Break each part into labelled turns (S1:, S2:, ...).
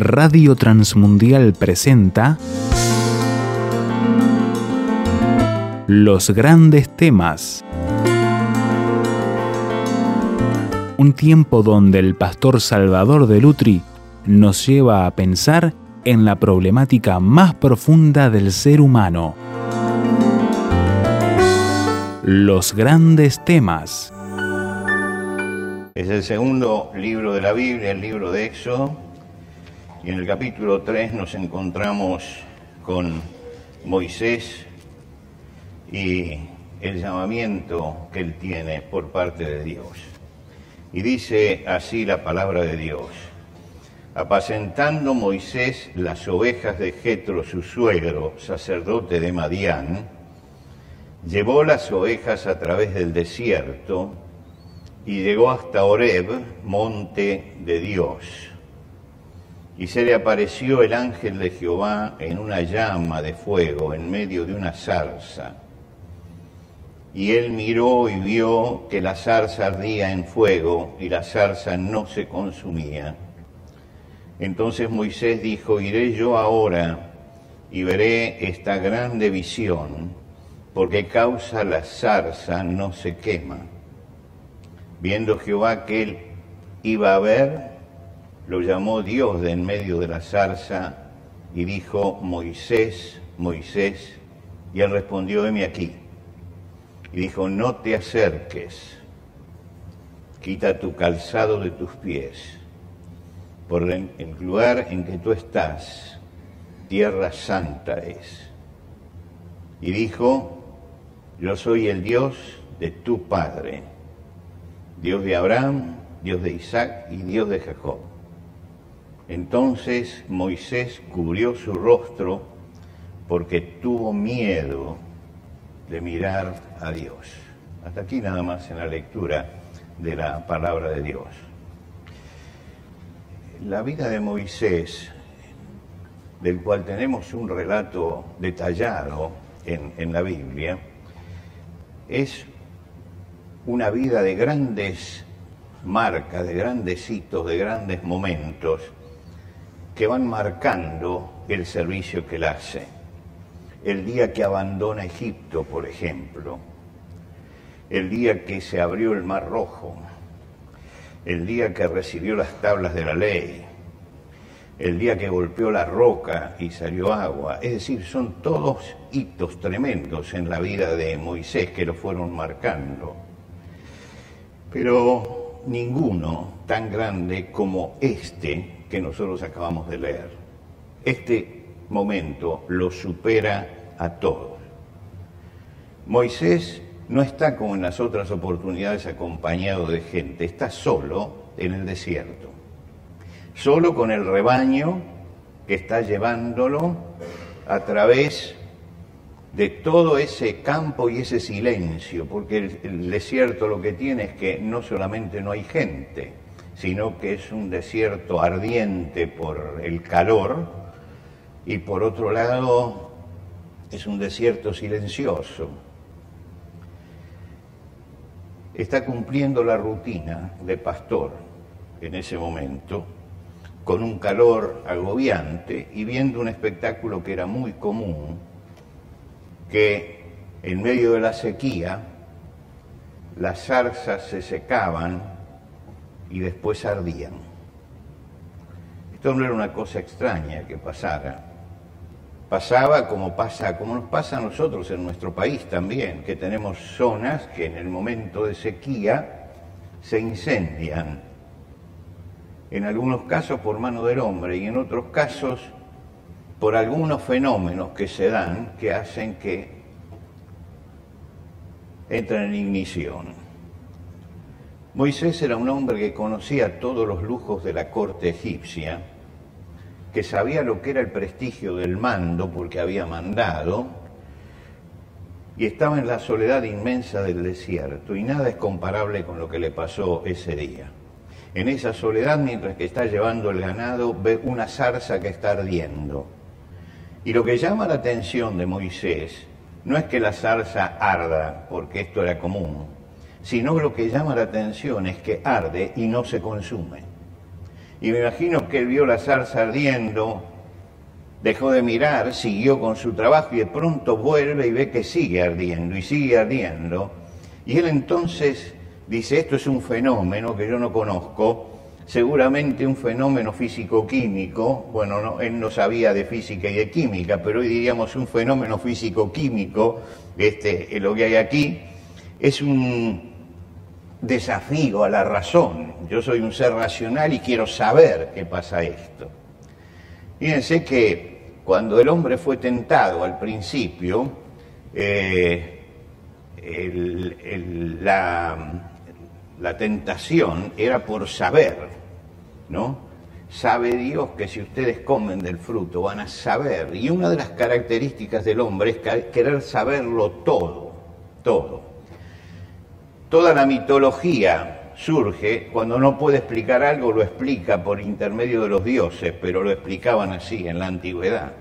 S1: Radio Transmundial presenta Los grandes temas. Un tiempo donde el pastor Salvador de Lutri nos lleva a pensar en la problemática más profunda del ser humano. Los grandes temas.
S2: Es el segundo libro de la Biblia, el libro de Éxodo, y en el capítulo 3 nos encontramos con Moisés y el llamamiento que él tiene por parte de Dios. Y dice así la palabra de Dios. Apacentando Moisés las ovejas de Jetro, su suegro, sacerdote de Madián, llevó las ovejas a través del desierto y llegó hasta Horeb, monte de Dios. Y se le apareció el ángel de Jehová en una llama de fuego en medio de una zarza. Y él miró y vio que la zarza ardía en fuego y la zarza no se consumía. Entonces Moisés dijo, iré yo ahora y veré esta grande visión, porque causa la zarza no se quema. Viendo Jehová que él iba a ver, lo llamó Dios de en medio de la zarza y dijo, Moisés, Moisés, y él respondió, heme aquí. Y dijo, no te acerques, quita tu calzado de tus pies, por el lugar en que tú estás, tierra santa es. Y dijo, yo soy el Dios de tu Padre, Dios de Abraham, Dios de Isaac y Dios de Jacob. Entonces Moisés cubrió su rostro porque tuvo miedo de mirar a Dios. Hasta aquí nada más en la lectura de la palabra de Dios. La vida de Moisés, del cual tenemos un relato detallado en, en la Biblia, es una vida de grandes marcas, de grandes hitos, de grandes momentos que van marcando el servicio que él hace. El día que abandona Egipto, por ejemplo, el día que se abrió el Mar Rojo, el día que recibió las tablas de la ley, el día que golpeó la roca y salió agua. Es decir, son todos hitos tremendos en la vida de Moisés que lo fueron marcando pero ninguno tan grande como este que nosotros acabamos de leer. Este momento lo supera a todos. Moisés no está como en las otras oportunidades acompañado de gente, está solo en el desierto, solo con el rebaño que está llevándolo a través de todo ese campo y ese silencio, porque el, desierto lo que tiene es que no solamente no hay gente, sino que es un desierto ardiente por el calor y por otro lado es un desierto silencioso. Está cumpliendo la rutina de pastor en ese momento, con un calor agobiante y viendo un espectáculo que era muy común que en medio de la sequía las zarzas se secaban y después ardían. Esto no era una cosa extraña que pasara. Pasaba como pasa, como nos pasa a nosotros en nuestro país también, que tenemos zonas que en el momento de sequía se incendian. En algunos casos por mano del hombre y en otros casos por algunos fenómenos que se dan que hacen que entren en ignición. Moisés era un hombre que conocía todos los lujos de la corte egipcia, que sabía lo que era el prestigio del mando porque había mandado, y estaba en la soledad inmensa del desierto, y nada es comparable con lo que le pasó ese día. En esa soledad, mientras que está llevando el ganado, ve una zarza que está ardiendo y lo que llama la atención de Moisés no es que la zarza arda, porque esto era común, sino lo que llama la atención es que arde y no se consume. Y me imagino que él vio la zarza ardiendo, dejó de mirar, siguió con su trabajo y de pronto vuelve y ve que sigue ardiendo y sigue ardiendo. Y él entonces dice, esto es un fenómeno que yo no conozco, seguramente un fenómeno físico-químico, bueno, no, él no sabía de física y de química, pero hoy diríamos un fenómeno físico-químico, este, lo que hay aquí, es un desafío a la razón. Yo soy un ser racional y quiero saber qué pasa esto. Fíjense que cuando el hombre fue tentado al principio, eh, la, la tentación era por saber, ¿no? Sabe Dios que si ustedes comen del fruto van a saber. Y una de las características del hombre es querer saberlo todo, todo. Toda la mitología surge cuando no puede explicar algo, lo explica por intermedio de los dioses, pero lo explicaban así en la antigüedad.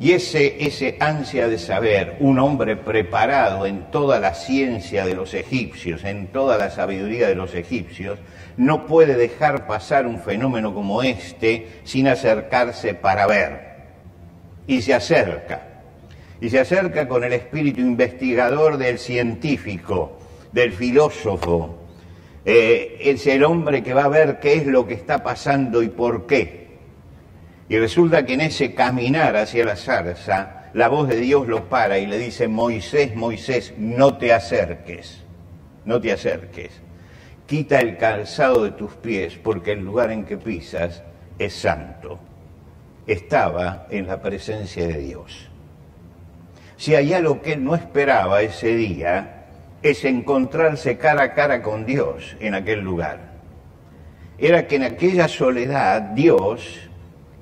S2: Y ese, ese ansia de saber, un hombre preparado en toda la ciencia de los egipcios, en toda la sabiduría de los egipcios, no puede dejar pasar un fenómeno como este sin acercarse para ver. Y se acerca. Y se acerca con el espíritu investigador del científico, del filósofo. Eh, es el hombre que va a ver qué es lo que está pasando y por qué. Y resulta que en ese caminar hacia la zarza, la voz de Dios lo para y le dice, Moisés, Moisés, no te acerques, no te acerques quita el calzado de tus pies, porque el lugar en que pisas es santo. Estaba en la presencia de Dios. Si hay algo que él no esperaba ese día, es encontrarse cara a cara con Dios en aquel lugar. Era que en aquella soledad Dios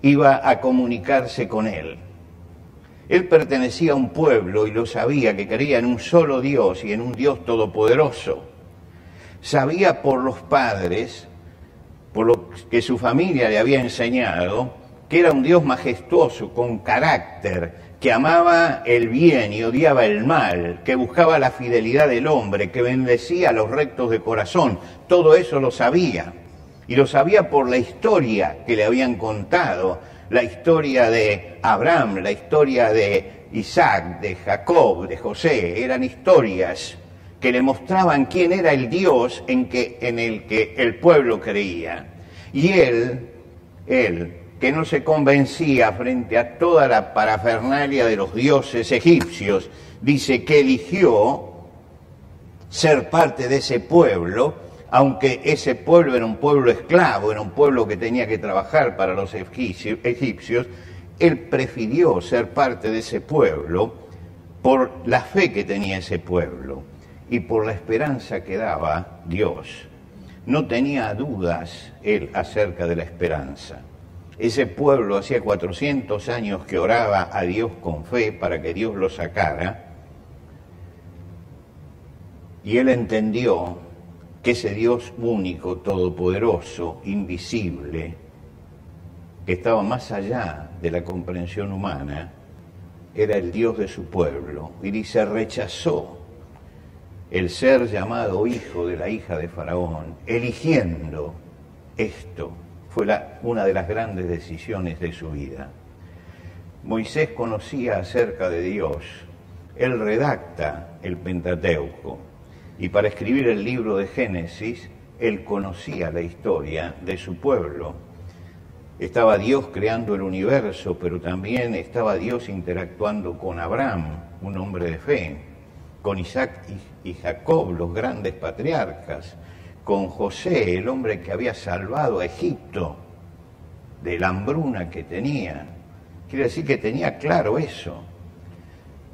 S2: iba a comunicarse con él. Él pertenecía a un pueblo y lo sabía que creía en un solo Dios y en un Dios todopoderoso sabía por los padres, por lo que su familia le había enseñado, que era un Dios majestuoso, con carácter, que amaba el bien y odiaba el mal, que buscaba la fidelidad del hombre, que bendecía a los rectos de corazón. Todo eso lo sabía. Y lo sabía por la historia que le habían contado, la historia de Abraham, la historia de Isaac, de Jacob, de José. Eran historias que le mostraban quién era el Dios en, que, en el que el pueblo creía. Y él, él, que no se convencía frente a toda la parafernalia de los dioses egipcios, dice que eligió ser parte de ese pueblo, aunque ese pueblo era un pueblo esclavo, era un pueblo que tenía que trabajar para los egipcios, él prefirió ser parte de ese pueblo por la fe que tenía ese pueblo y por la esperanza que daba Dios. No tenía dudas él acerca de la esperanza. Ese pueblo hacía 400 años que oraba a Dios con fe para que Dios lo sacara. Y él entendió que ese Dios único, todopoderoso, invisible, que estaba más allá de la comprensión humana, era el Dios de su pueblo. Y dice, rechazó el ser llamado hijo de la hija de Faraón, eligiendo esto, fue una de las grandes decisiones de su vida. Moisés conocía acerca de Dios, él redacta el Pentateuco y para escribir el libro de Génesis, él conocía la historia de su pueblo. Estaba Dios creando el universo, pero también estaba Dios interactuando con Abraham, un hombre de fe con Isaac y Jacob, los grandes patriarcas, con José, el hombre que había salvado a Egipto de la hambruna que tenía. Quiere decir que tenía claro eso.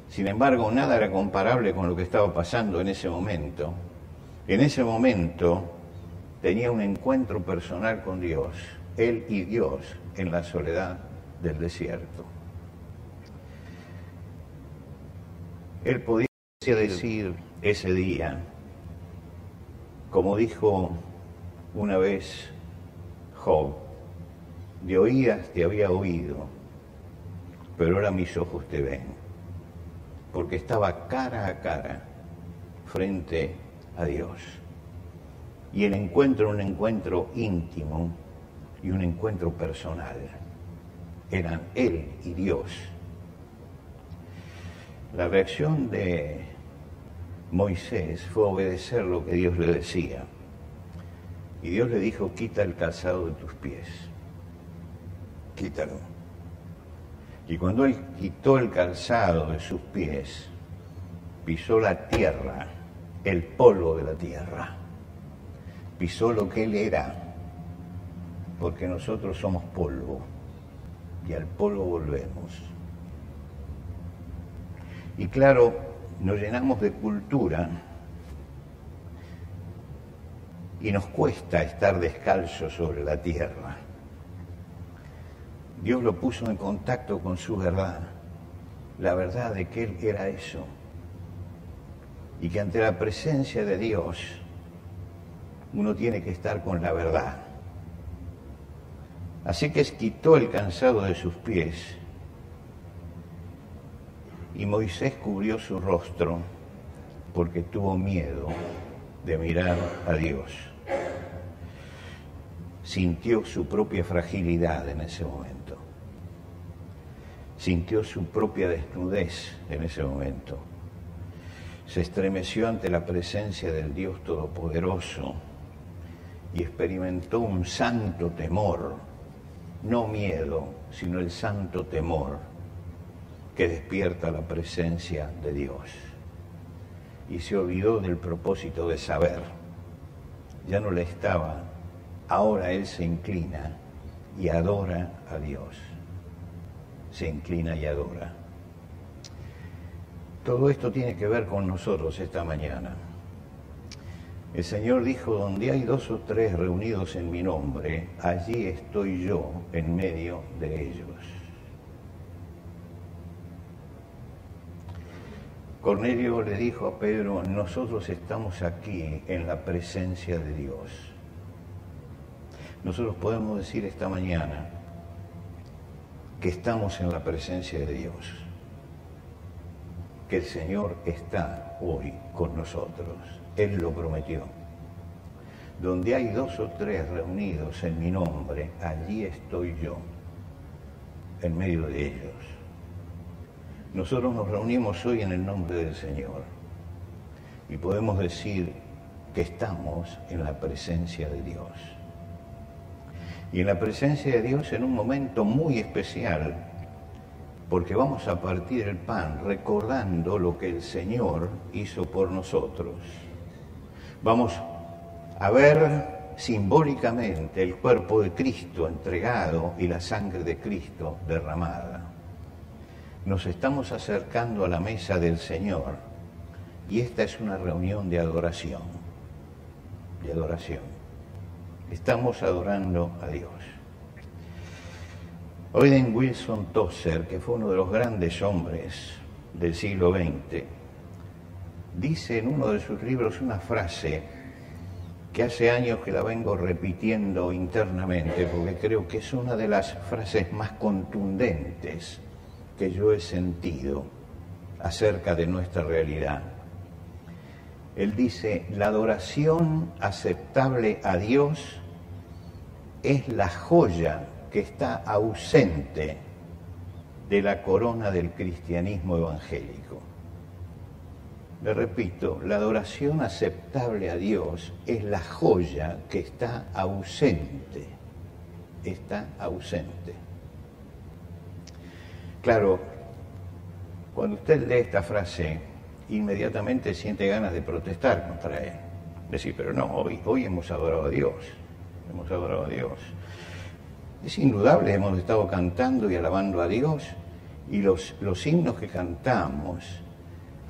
S2: Sin embargo, nada era comparable con lo que estaba pasando en ese momento. En ese momento tenía un encuentro personal con Dios, él y Dios, en la soledad del desierto. Él podía decir ese día, como dijo una vez Job, de oídas te había oído, pero ahora mis ojos te ven, porque estaba cara a cara frente a Dios. Y el encuentro, un encuentro íntimo, y un encuentro personal. Eran Él y Dios. La reacción de Moisés fue obedecer lo que Dios le decía. Y Dios le dijo, quita el calzado de tus pies. Quítalo. Y cuando él quitó el calzado de sus pies, pisó la tierra, el polvo de la tierra. Pisó lo que él era, porque nosotros somos polvo y al polvo volvemos. Y claro, nos llenamos de cultura y nos cuesta estar descalzos sobre la tierra. Dios lo puso en contacto con su verdad, la verdad de que Él era eso, y que ante la presencia de Dios uno tiene que estar con la verdad. Así que quitó el cansado de sus pies y Moisés cubrió su rostro porque tuvo miedo de mirar a Dios. Sintió su propia fragilidad en ese momento. Sintió su propia desnudez en ese momento. Se estremeció ante la presencia del Dios Todopoderoso y experimentó un santo temor, no miedo, sino el santo temor que despierta la presencia de Dios. Y se olvidó del propósito de saber. Ya no le estaba. Ahora él se inclina y adora a Dios. Se inclina y adora. Todo esto tiene que ver con nosotros esta mañana. El Señor dijo, donde hay dos o tres reunidos en mi nombre, allí estoy yo en medio de ellos. Cornelio le dijo a Pedro, nosotros estamos aquí en la presencia de Dios. Nosotros podemos decir esta mañana que estamos en la presencia de Dios, que el Señor está hoy con nosotros. Él lo prometió. Donde hay dos o tres reunidos en mi nombre, allí estoy yo, en medio de ellos. Nosotros nos reunimos hoy en el nombre del Señor y podemos decir que estamos en la presencia de Dios. Y en la presencia de Dios en un momento muy especial, porque vamos a partir el pan recordando lo que el Señor hizo por nosotros. Vamos a ver simbólicamente el cuerpo de Cristo entregado y la sangre de Cristo derramada nos estamos acercando a la mesa del Señor y esta es una reunión de adoración, de adoración. Estamos adorando a Dios. Oiden Wilson Tosser, que fue uno de los grandes hombres del siglo XX, dice en uno de sus libros una frase que hace años que la vengo repitiendo internamente porque creo que es una de las frases más contundentes que yo he sentido acerca de nuestra realidad. Él dice, la adoración aceptable a Dios es la joya que está ausente de la corona del cristianismo evangélico. Le repito, la adoración aceptable a Dios es la joya que está ausente, está ausente. Claro, cuando usted lee esta frase, inmediatamente siente ganas de protestar contra él. Decir, pero no, hoy, hemos adorado a Dios, hemos adorado a Dios. Es indudable, hemos estado cantando y alabando a Dios y los, los himnos que cantamos,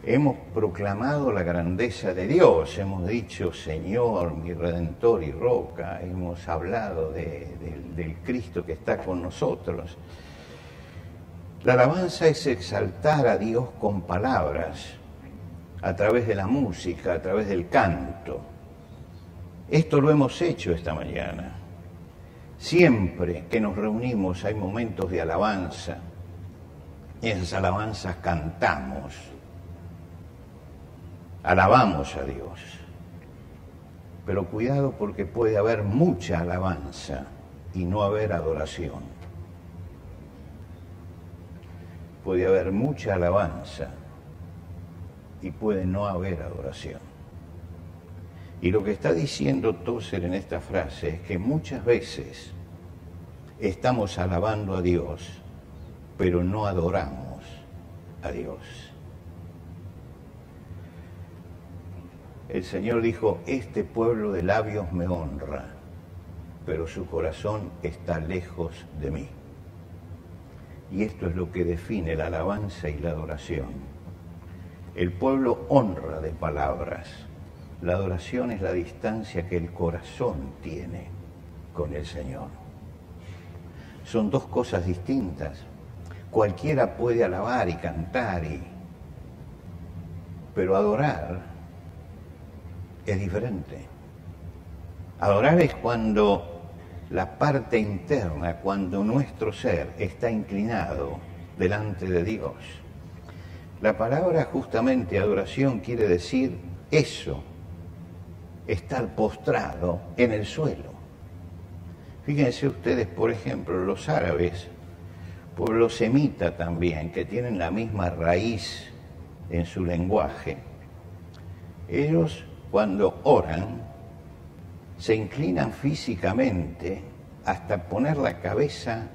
S2: hemos proclamado la grandeza de Dios, hemos dicho, Señor, mi Redentor y Roca, hemos hablado del Cristo que está con nosotros. La alabanza es exaltar a Dios con palabras, a través de la música, a través del canto. Esto lo hemos hecho esta mañana. Siempre que nos reunimos hay momentos de alabanza. Y esas alabanzas cantamos. Alabamos a Dios. Pero cuidado porque puede haber mucha alabanza y no haber adoración. Puede haber mucha alabanza y puede no haber adoración. Y lo que está diciendo Tozer en esta frase es que muchas veces estamos alabando a Dios, pero no adoramos a Dios. El Señor dijo, este pueblo de labios me honra, pero su corazón está lejos de mí. Y esto es lo que define la alabanza y la adoración. El pueblo honra de palabras. La adoración es la distancia que el corazón tiene con el Señor. Son dos cosas distintas. Cualquiera puede alabar y cantar, pero adorar es diferente. Adorar es cuando la parte interna, cuando nuestro ser está inclinado delante de Dios. La palabra justamente adoración quiere decir eso, estar postrado en el suelo. Fíjense ustedes, por ejemplo, los árabes, por los semitas también, que tienen la misma raíz en su lenguaje, ellos cuando oran, se inclinan físicamente hasta poner la cabeza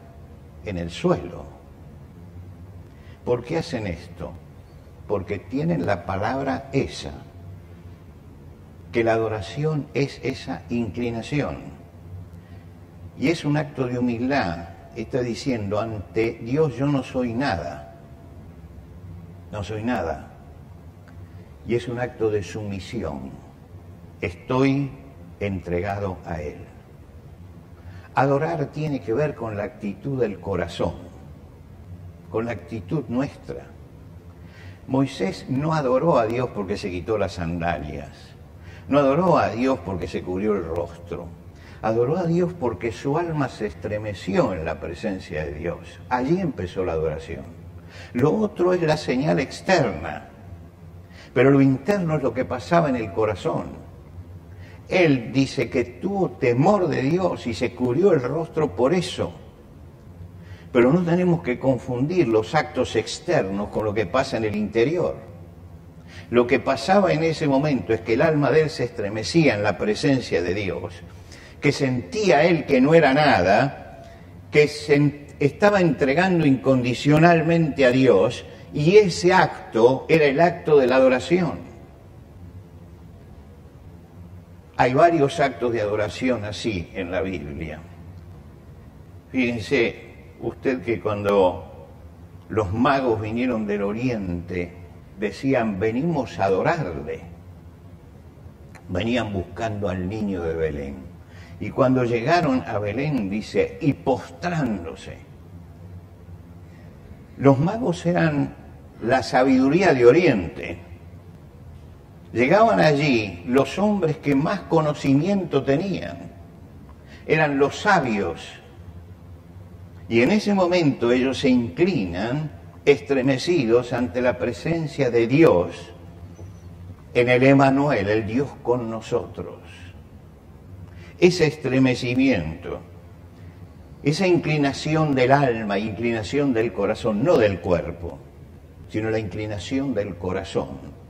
S2: en el suelo. ¿Por qué hacen esto? Porque tienen la palabra esa, que la adoración es esa inclinación. Y es un acto de humildad. Está diciendo, ante Dios yo no soy nada. No soy nada. Y es un acto de sumisión estoy entregado a Él. Adorar tiene que ver con la actitud del corazón, con la actitud nuestra. Moisés no adoró a Dios porque se quitó las sandalias, no adoró a Dios porque se cubrió el rostro, adoró a Dios porque su alma se estremeció en la presencia de Dios. Allí empezó la adoración. Lo otro es la señal externa, pero lo interno es lo que pasaba en el corazón. Él dice que tuvo temor de Dios y se cubrió el rostro por eso. Pero no tenemos que confundir los actos externos con lo que pasa en el interior. Lo que pasaba en ese momento es que el alma de él se estremecía en la presencia de Dios, que sentía él que no era nada, que se estaba entregando incondicionalmente a Dios y ese acto era el acto de la adoración. Hay varios actos de adoración así en la Biblia. Fíjense usted que cuando los magos vinieron del oriente, decían, venimos a adorarle. Venían buscando al niño de Belén. Y cuando llegaron a Belén, dice, y postrándose. Los magos eran la sabiduría de Oriente Llegaban allí los hombres que más conocimiento tenían, eran los sabios. Y en ese momento ellos se inclinan estremecidos ante la presencia de Dios en el Emanuel, el Dios con nosotros. Ese estremecimiento, esa inclinación del alma, inclinación del corazón, no del cuerpo, sino la inclinación del corazón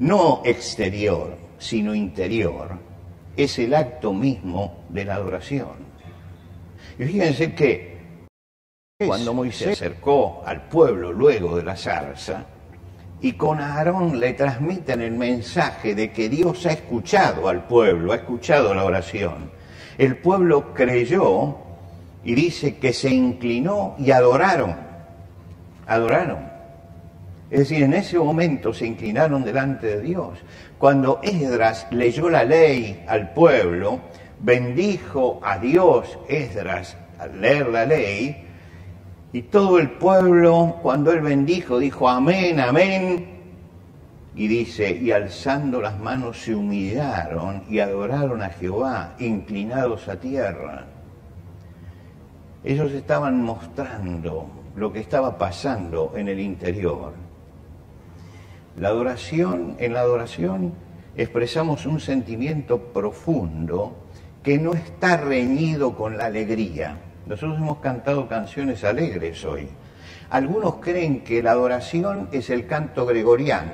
S2: no exterior, sino interior, es el acto mismo de la adoración. Y fíjense que cuando Moisés se acercó al pueblo luego de la zarza, y con Aarón le transmiten el mensaje de que Dios ha escuchado al pueblo, ha escuchado la oración. El pueblo creyó y dice que se inclinó y adoraron. Adoraron. Es decir, en ese momento se inclinaron delante de Dios. Cuando Esdras leyó la ley al pueblo, bendijo a Dios Esdras al leer la ley, y todo el pueblo, cuando él bendijo, dijo amén, amén, y dice, y alzando las manos se humillaron y adoraron a Jehová, inclinados a tierra. Ellos estaban mostrando lo que estaba pasando en el interior. La adoración, en la adoración expresamos un sentimiento profundo que no está reñido con la alegría. Nosotros hemos cantado canciones alegres hoy. Algunos creen que la adoración es el canto gregoriano.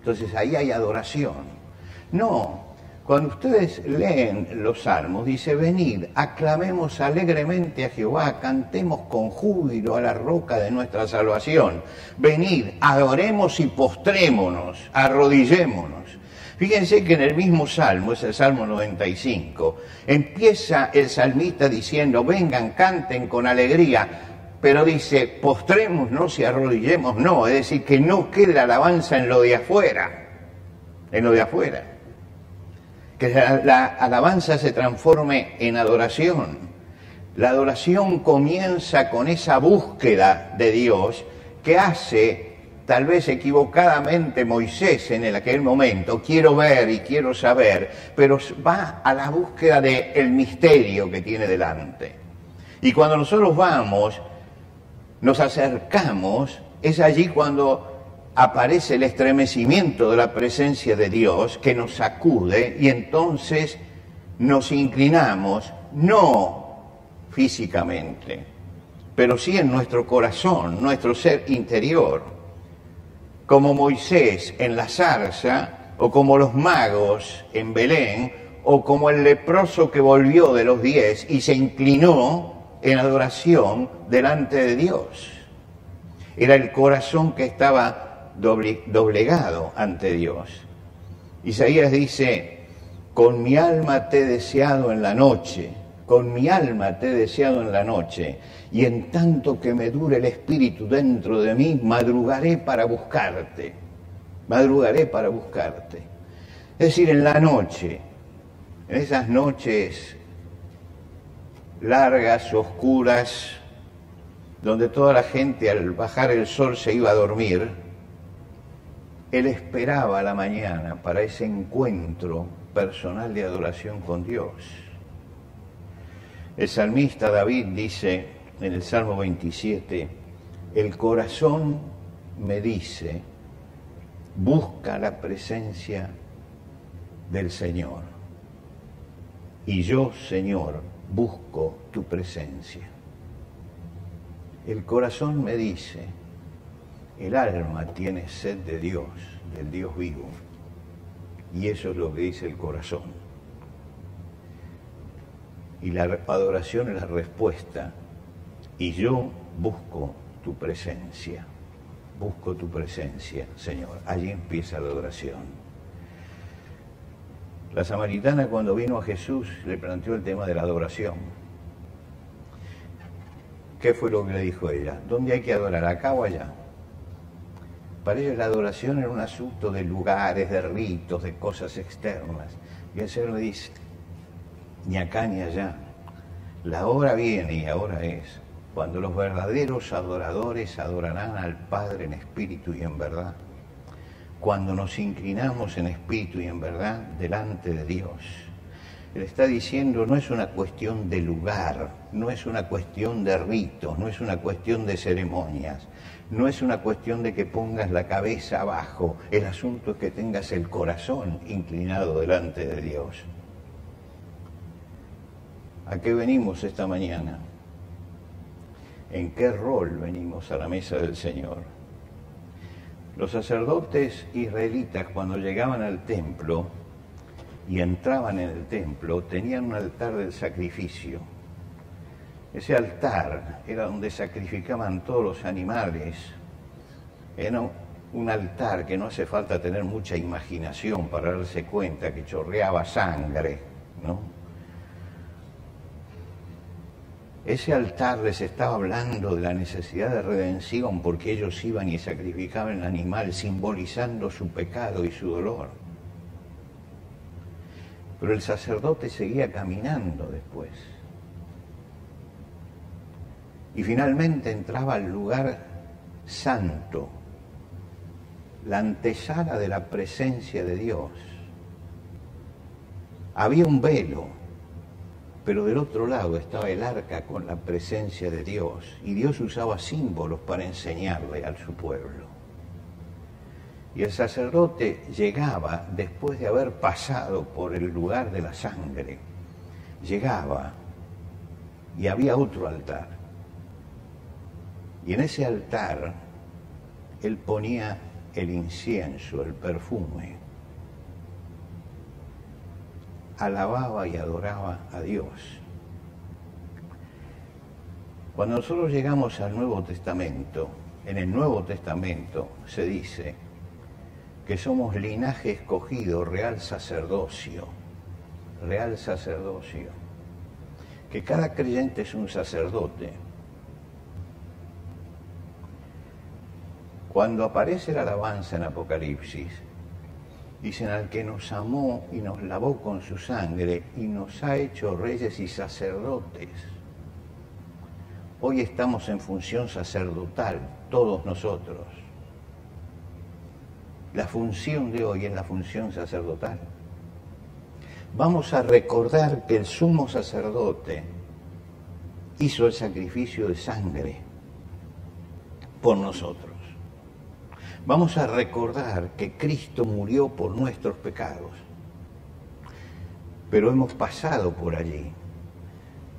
S2: Entonces ahí hay adoración. No, cuando ustedes leen los salmos, dice, venid, aclamemos alegremente a Jehová, cantemos con júbilo a la roca de nuestra salvación. Venid, adoremos y postrémonos, arrodillémonos. Fíjense que en el mismo salmo, es el Salmo 95, empieza el salmista diciendo, vengan, canten con alegría, pero dice, postrémonos y arrodillemos, no, es decir, que no quede la alabanza en lo de afuera, en lo de afuera que la alabanza se transforme en adoración. La adoración comienza con esa búsqueda de Dios que hace tal vez equivocadamente Moisés en aquel momento, quiero ver y quiero saber, pero va a la búsqueda del misterio que tiene delante. Y cuando nosotros vamos, nos acercamos, es allí cuando aparece el estremecimiento de la presencia de Dios que nos sacude y entonces nos inclinamos, no físicamente, pero sí en nuestro corazón, nuestro ser interior, como Moisés en la zarza, o como los magos en Belén, o como el leproso que volvió de los diez y se inclinó en adoración delante de Dios. Era el corazón que estaba doblegado ante Dios. Isaías dice, con mi alma te he deseado en la noche, con mi alma te he deseado en la noche, y en tanto que me dure el espíritu dentro de mí, madrugaré para buscarte, madrugaré para buscarte. Es decir, en la noche, en esas noches largas, oscuras, donde toda la gente al bajar el sol se iba a dormir, él esperaba la mañana para ese encuentro personal de adoración con Dios. El salmista David dice en el Salmo 27, el corazón me dice, busca la presencia del Señor. Y yo, Señor, busco tu presencia. El corazón me dice, el alma tiene sed de Dios, del Dios vivo. Y eso es lo que dice el corazón. Y la adoración es la respuesta. Y yo busco tu presencia. Busco tu presencia, Señor. Allí empieza la adoración. La samaritana cuando vino a Jesús le planteó el tema de la adoración. ¿Qué fue lo que le dijo ella? ¿Dónde hay que adorar? ¿Acá o allá? Para ellos la adoración era un asunto de lugares, de ritos, de cosas externas. Y el Señor dice, ni acá ni allá. La hora viene y ahora es cuando los verdaderos adoradores adorarán al Padre en espíritu y en verdad. Cuando nos inclinamos en espíritu y en verdad delante de Dios. Él está diciendo, no es una cuestión de lugar, no es una cuestión de ritos, no es una cuestión de ceremonias, no es una cuestión de que pongas la cabeza abajo, el asunto es que tengas el corazón inclinado delante de Dios. ¿A qué venimos esta mañana? ¿En qué rol venimos a la mesa del Señor? Los sacerdotes israelitas cuando llegaban al templo y entraban en el templo tenían un altar del sacrificio ese altar era donde sacrificaban todos los animales. Era un altar que no hace falta tener mucha imaginación para darse cuenta que chorreaba sangre, ¿no? Ese altar les estaba hablando de la necesidad de redención porque ellos iban y sacrificaban el animal simbolizando su pecado y su dolor. Pero el sacerdote seguía caminando después y finalmente entraba al lugar santo, la antesala de la presencia de Dios. Había un velo, pero del otro lado estaba el arca con la presencia de Dios y Dios usaba símbolos para enseñarle a su pueblo. Y el sacerdote llegaba después de haber pasado por el lugar de la sangre llegaba y había otro altar. Y en ese altar él ponía el incienso, el perfume. Alababa y adoraba a Dios. Cuando nosotros llegamos al Nuevo Testamento, en el Nuevo Testamento se dice que somos linaje escogido, real sacerdocio, real sacerdocio, que cada creyente es un sacerdote. Cuando aparece la alabanza en Apocalipsis, dicen al que nos amó y nos lavó con su sangre y nos ha hecho reyes y sacerdotes. Hoy estamos en función sacerdotal, todos nosotros. La función de hoy es la función sacerdotal. Vamos a recordar que el sumo sacerdote hizo el sacrificio de sangre por nosotros. Vamos a recordar que Cristo murió por nuestros pecados. Pero hemos pasado por allí.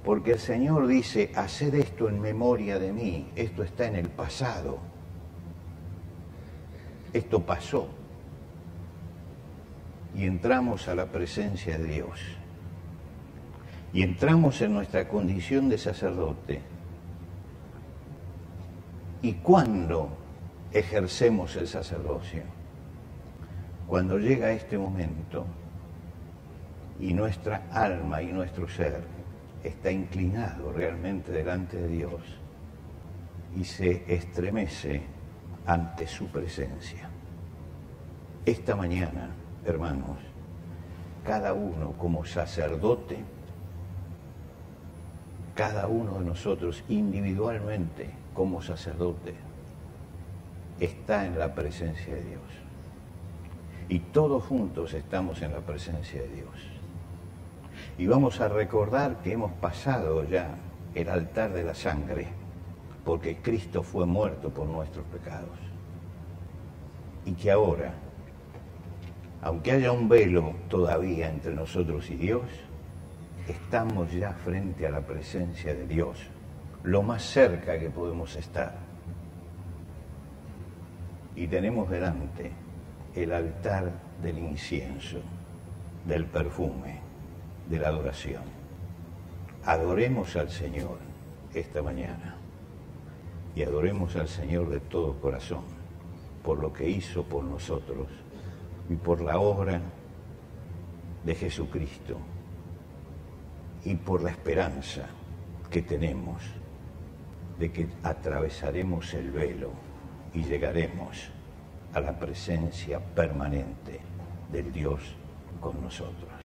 S2: Porque el Señor dice, haced esto en memoria de mí. Esto está en el pasado. Esto pasó. Y entramos a la presencia de Dios. Y entramos en nuestra condición de sacerdote. ¿Y cuándo ejercemos el sacerdocio? Cuando llega este momento y nuestra alma y nuestro ser está inclinado realmente delante de Dios y se estremece ante su presencia. Esta mañana, hermanos, cada uno como sacerdote, cada uno de nosotros individualmente como sacerdote, está en la presencia de Dios. Y todos juntos estamos en la presencia de Dios. Y vamos a recordar que hemos pasado ya el altar de la sangre, porque Cristo fue muerto por nuestros pecados. Y que ahora, aunque haya un velo todavía entre nosotros y Dios, estamos ya frente a la presencia de Dios, lo más cerca que podemos estar. Y tenemos delante el altar del incienso, del perfume, de la adoración. Adoremos al Señor esta mañana y adoremos al Señor de todo corazón por lo que hizo por nosotros y por la obra de Jesucristo y por la esperanza que tenemos de que atravesaremos el velo y llegaremos a la presencia permanente del Dios con nosotros.